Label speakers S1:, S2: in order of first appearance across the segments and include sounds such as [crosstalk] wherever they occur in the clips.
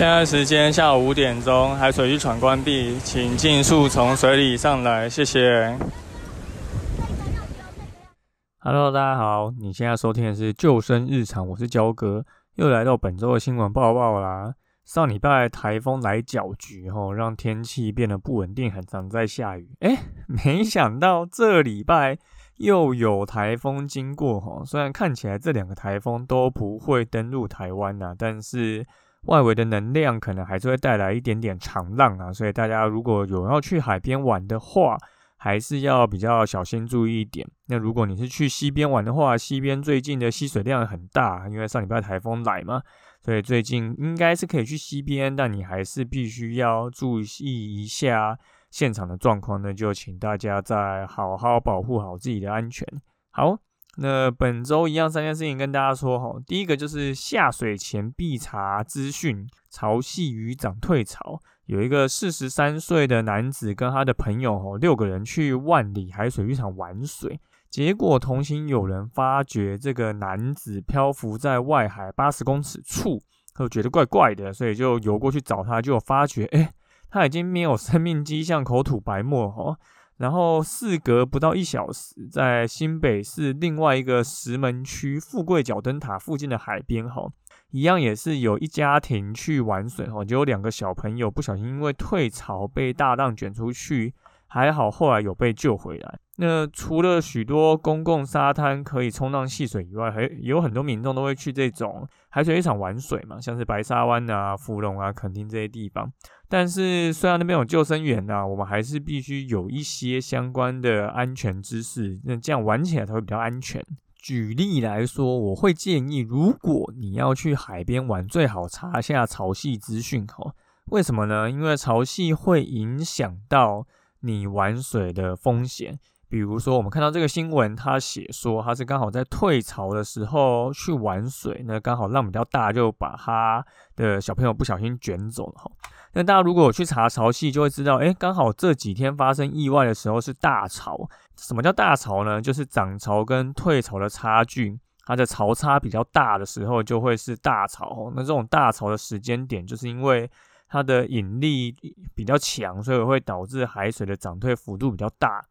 S1: 现在时间下午五点钟，海水浴场关闭，请尽速从水里上来，谢谢。Hello，大家好，你现在收听的是救生日常，我是焦哥，又来到本周的新闻报报啦。上礼拜台风来搅局，吼，让天气变得不稳定，很常在下雨。哎，没想到这礼拜又有台风经过，吼，虽然看起来这两个台风都不会登陆台湾呐，但是。外围的能量可能还是会带来一点点长浪啊，所以大家如果有要去海边玩的话，还是要比较小心注意一点。那如果你是去西边玩的话，西边最近的吸水量很大，因为上礼拜台风来嘛，所以最近应该是可以去西边，但你还是必须要注意一下现场的状况。那就请大家再好好保护好自己的安全。好。那本周一样三件事情跟大家说哈，第一个就是下水前必查资讯，潮汐渔长退潮。有一个四十三岁的男子跟他的朋友哈，六个人去万里海水浴场玩水，结果同行有人发觉这个男子漂浮在外海八十公尺处，就觉得怪怪的，所以就游过去找他，就发觉哎，他已经没有生命迹象，口吐白沫哈。然后事隔不到一小时，在新北市另外一个石门区富贵角灯塔附近的海边，哈，一样也是有一家庭去玩水，哈，就有两个小朋友不小心因为退潮被大浪卷出去。还好，后来有被救回来。那除了许多公共沙滩可以冲浪戏水以外，还有很多民众都会去这种海水浴场玩水嘛，像是白沙湾啊、芙蓉啊、垦丁这些地方。但是虽然那边有救生员呐，我们还是必须有一些相关的安全知识，那这样玩起来才会比较安全。举例来说，我会建议，如果你要去海边玩，最好查下潮汐资讯哦。为什么呢？因为潮汐会影响到。你玩水的风险，比如说我们看到这个新闻，他写说他是刚好在退潮的时候去玩水，那刚好浪比较大，就把他的小朋友不小心卷走了哈。那大家如果去查潮汐，就会知道，哎，刚好这几天发生意外的时候是大潮。什么叫大潮呢？就是涨潮跟退潮的差距，它的潮差比较大的时候就会是大潮。那这种大潮的时间点，就是因为它的引力比较强，所以会导致海水的涨退幅度比较大。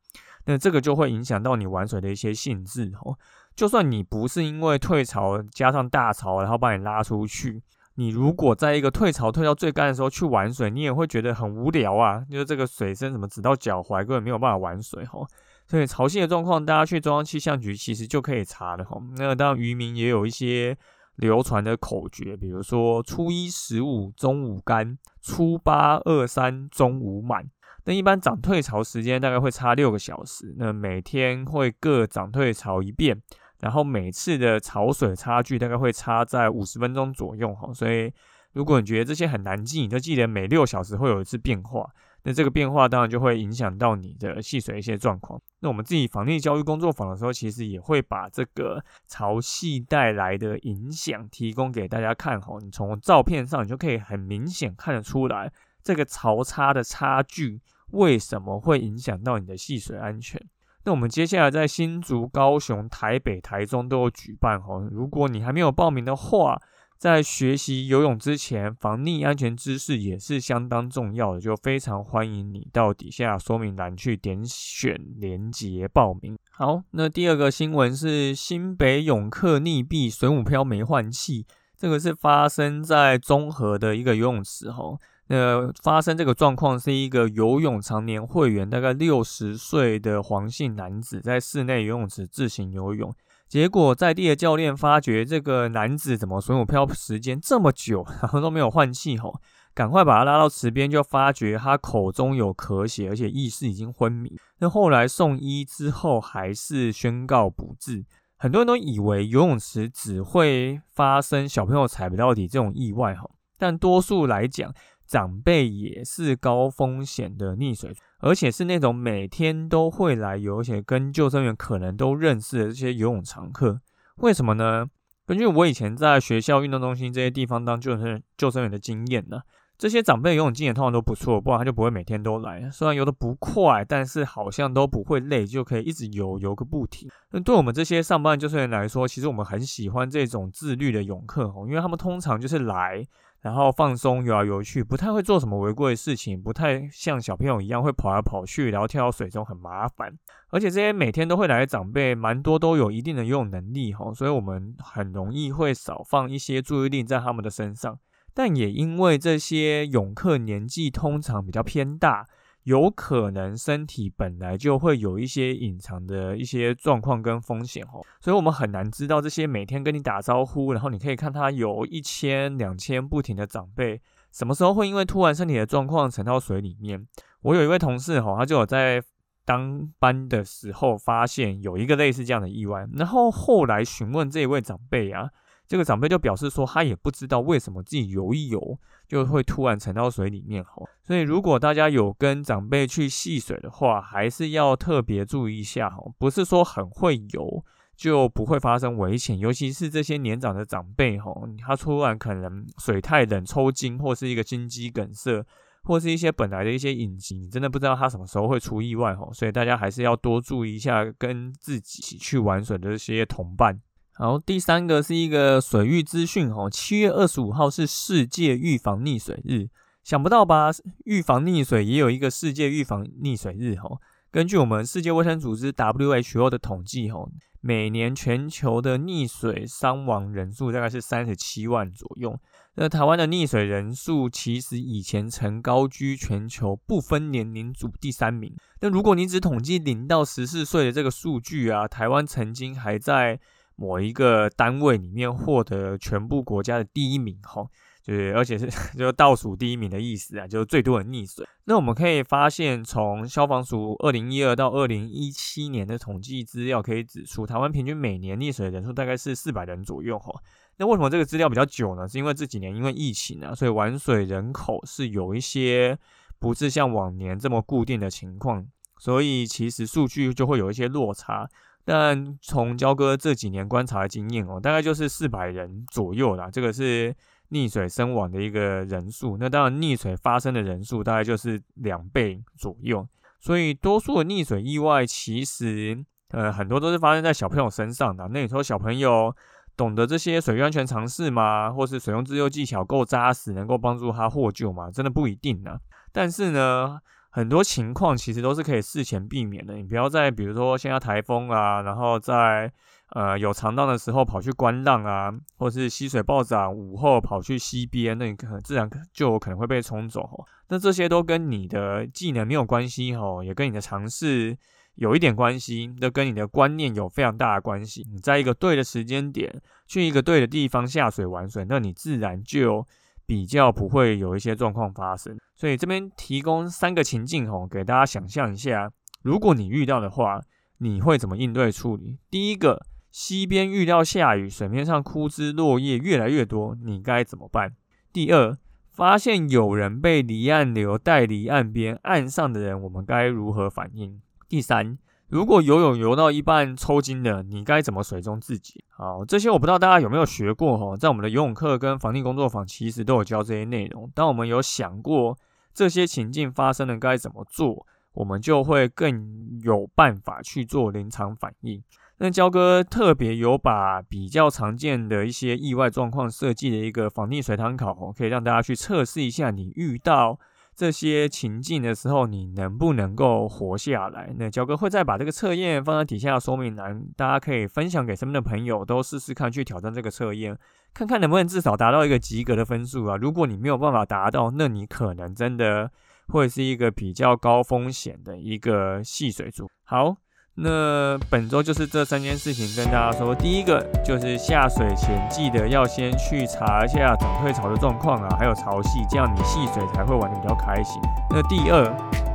S1: 那这个就会影响到你玩水的一些性质哦。就算你不是因为退潮加上大潮，然后把你拉出去，你如果在一个退潮退到最干的时候去玩水，你也会觉得很无聊啊。就是这个水深怎么只到脚踝，根本没有办法玩水哈。所以潮汐的状况，大家去中央气象局其实就可以查的哈。那当然渔民也有一些。流传的口诀，比如说初一十五中午干，初八二三中午满。那一般涨退潮时间大概会差六个小时，那每天会各涨退潮一遍，然后每次的潮水差距大概会差在五十分钟左右哈。所以如果你觉得这些很难记，你就记得每六小时会有一次变化。那这个变化当然就会影响到你的戏水一些状况。那我们自己防溺教育工作坊的时候，其实也会把这个潮汐带来的影响提供给大家看。哈，你从照片上，你就可以很明显看得出来，这个潮差的差距为什么会影响到你的戏水安全。那我们接下来在新竹、高雄、台北、台中都有举办。吼，如果你还没有报名的话，在学习游泳之前，防溺安全知识也是相当重要的，就非常欢迎你到底下说明栏去点选连结报名。好，那第二个新闻是新北泳客溺毙，水母漂没换气，这个是发生在中和的一个游泳池哈。那发生这个状况是一个游泳常年会员，大概六十岁的黄姓男子在室内游泳池自行游泳。结果在地的教练发觉这个男子怎么水母漂时间这么久，然后都没有换气吼，赶快把他拉到池边，就发觉他口中有咳血，而且意识已经昏迷。那后来送医之后，还是宣告不治。很多人都以为游泳池只会发生小朋友踩不到底这种意外哈，但多数来讲，长辈也是高风险的溺水，而且是那种每天都会来游，而且跟救生员可能都认识的这些游泳常客。为什么呢？根据我以前在学校运动中心这些地方当救生救生员的经验呢。这些长辈游泳经验通常都不错，不然他就不会每天都来。虽然游的不快，但是好像都不会累，就可以一直游游个不停。那对我们这些上班救生员来说，其实我们很喜欢这种自律的泳客哦，因为他们通常就是来，然后放松游来游去，不太会做什么违规的事情，不太像小朋友一样会跑来跑去，然后跳到水中很麻烦。而且这些每天都会来的长辈，蛮多都有一定的游泳能力哈，所以我们很容易会少放一些注意力在他们的身上。但也因为这些泳客年纪通常比较偏大，有可能身体本来就会有一些隐藏的一些状况跟风险哦，所以我们很难知道这些每天跟你打招呼，然后你可以看他有一千两千不停的长辈，什么时候会因为突然身体的状况沉到水里面。我有一位同事哈，他就有在当班的时候发现有一个类似这样的意外，然后后来询问这一位长辈啊。这个长辈就表示说，他也不知道为什么自己游一游就会突然沉到水里面吼。所以如果大家有跟长辈去戏水的话，还是要特别注意一下哈。不是说很会游就不会发生危险，尤其是这些年长的长辈吼，他突然可能水太冷抽筋，或是一个心肌梗塞，或是一些本来的一些隐疾，你真的不知道他什么时候会出意外吼。所以大家还是要多注意一下跟自己去玩水的这些同伴。然后第三个是一个水域资讯哦，七月二十五号是世界预防溺水日，想不到吧？预防溺水也有一个世界预防溺水日哦。根据我们世界卫生组织 WHO 的统计哦，每年全球的溺水伤亡人数大概是三十七万左右。那台湾的溺水人数其实以前曾高居全球不分年龄组第三名。那如果你只统计零到十四岁的这个数据啊，台湾曾经还在。某一个单位里面获得全部国家的第一名，哈，就是而且是 [laughs] 就倒数第一名的意思啊，就是最多人溺水。那我们可以发现，从消防署二零一二到二零一七年的统计资料可以指出，台湾平均每年溺水人数大概是四百人左右，哈。那为什么这个资料比较久呢？是因为这几年因为疫情啊，所以玩水人口是有一些不是像往年这么固定的情况，所以其实数据就会有一些落差。但从焦哥这几年观察的经验哦，大概就是四百人左右啦。这个是溺水身亡的一个人数。那当然，溺水发生的人数大概就是两倍左右。所以，多数的溺水意外其实，呃，很多都是发生在小朋友身上的。那你说小朋友懂得这些水域安全常识吗？或是水用自救技巧够扎实，能够帮助他获救吗？真的不一定呢。但是呢。很多情况其实都是可以事前避免的。你不要在比如说现在台风啊，然后在呃有长浪的时候跑去观浪啊，或是溪水暴涨午后跑去溪边，那你可能自然就有可能会被冲走。那这些都跟你的技能没有关系吼，也跟你的尝试有一点关系，都跟你的观念有非常大的关系。你在一个对的时间点去一个对的地方下水玩水，那你自然就。比较不会有一些状况发生，所以这边提供三个情境吼，给大家想象一下，如果你遇到的话，你会怎么应对处理？第一个，溪边遇到下雨，水面上枯枝落叶越来越多，你该怎么办？第二，发现有人被离岸流带离岸边，岸上的人我们该如何反应？第三。如果游泳游到一半抽筋了，你该怎么水中自己？好，这些我不知道大家有没有学过哈，在我们的游泳课跟防溺工作坊其实都有教这些内容。当我们有想过这些情境发生了该怎么做，我们就会更有办法去做临场反应。那焦哥特别有把比较常见的一些意外状况设计的一个防溺水塘考，可以让大家去测试一下你遇到。这些情境的时候，你能不能够活下来？那焦哥会再把这个测验放在底下说明栏，大家可以分享给身边的朋友，都试试看去挑战这个测验，看看能不能至少达到一个及格的分数啊！如果你没有办法达到，那你可能真的会是一个比较高风险的一个戏水族。好。那本周就是这三件事情跟大家说，第一个就是下水前记得要先去查一下涨退潮的状况啊，还有潮汐，这样你戏水才会玩的比较开心。那第二，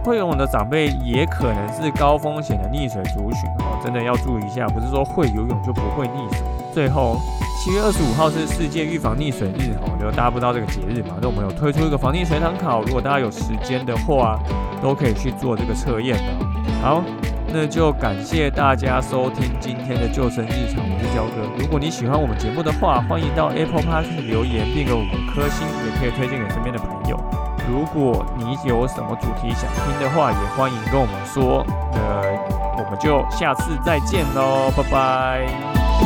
S1: 会游泳的长辈也可能是高风险的溺水族群哦，真的要注意一下，不是说会游泳就不会溺水。最后，七月二十五号是世界预防溺水日哦，就大家不知道这个节日嘛，那我们有推出一个防溺水堂考，如果大家有时间的话，都可以去做这个测验的。好，那就感谢大家收听今天的救生日常，我是焦哥。如果你喜欢我们节目的话，欢迎到 Apple Park 留言并给我们颗星，也可以推荐给身边的朋友。如果你有什么主题想听的话，也欢迎跟我们说。那我们就下次再见喽，拜拜。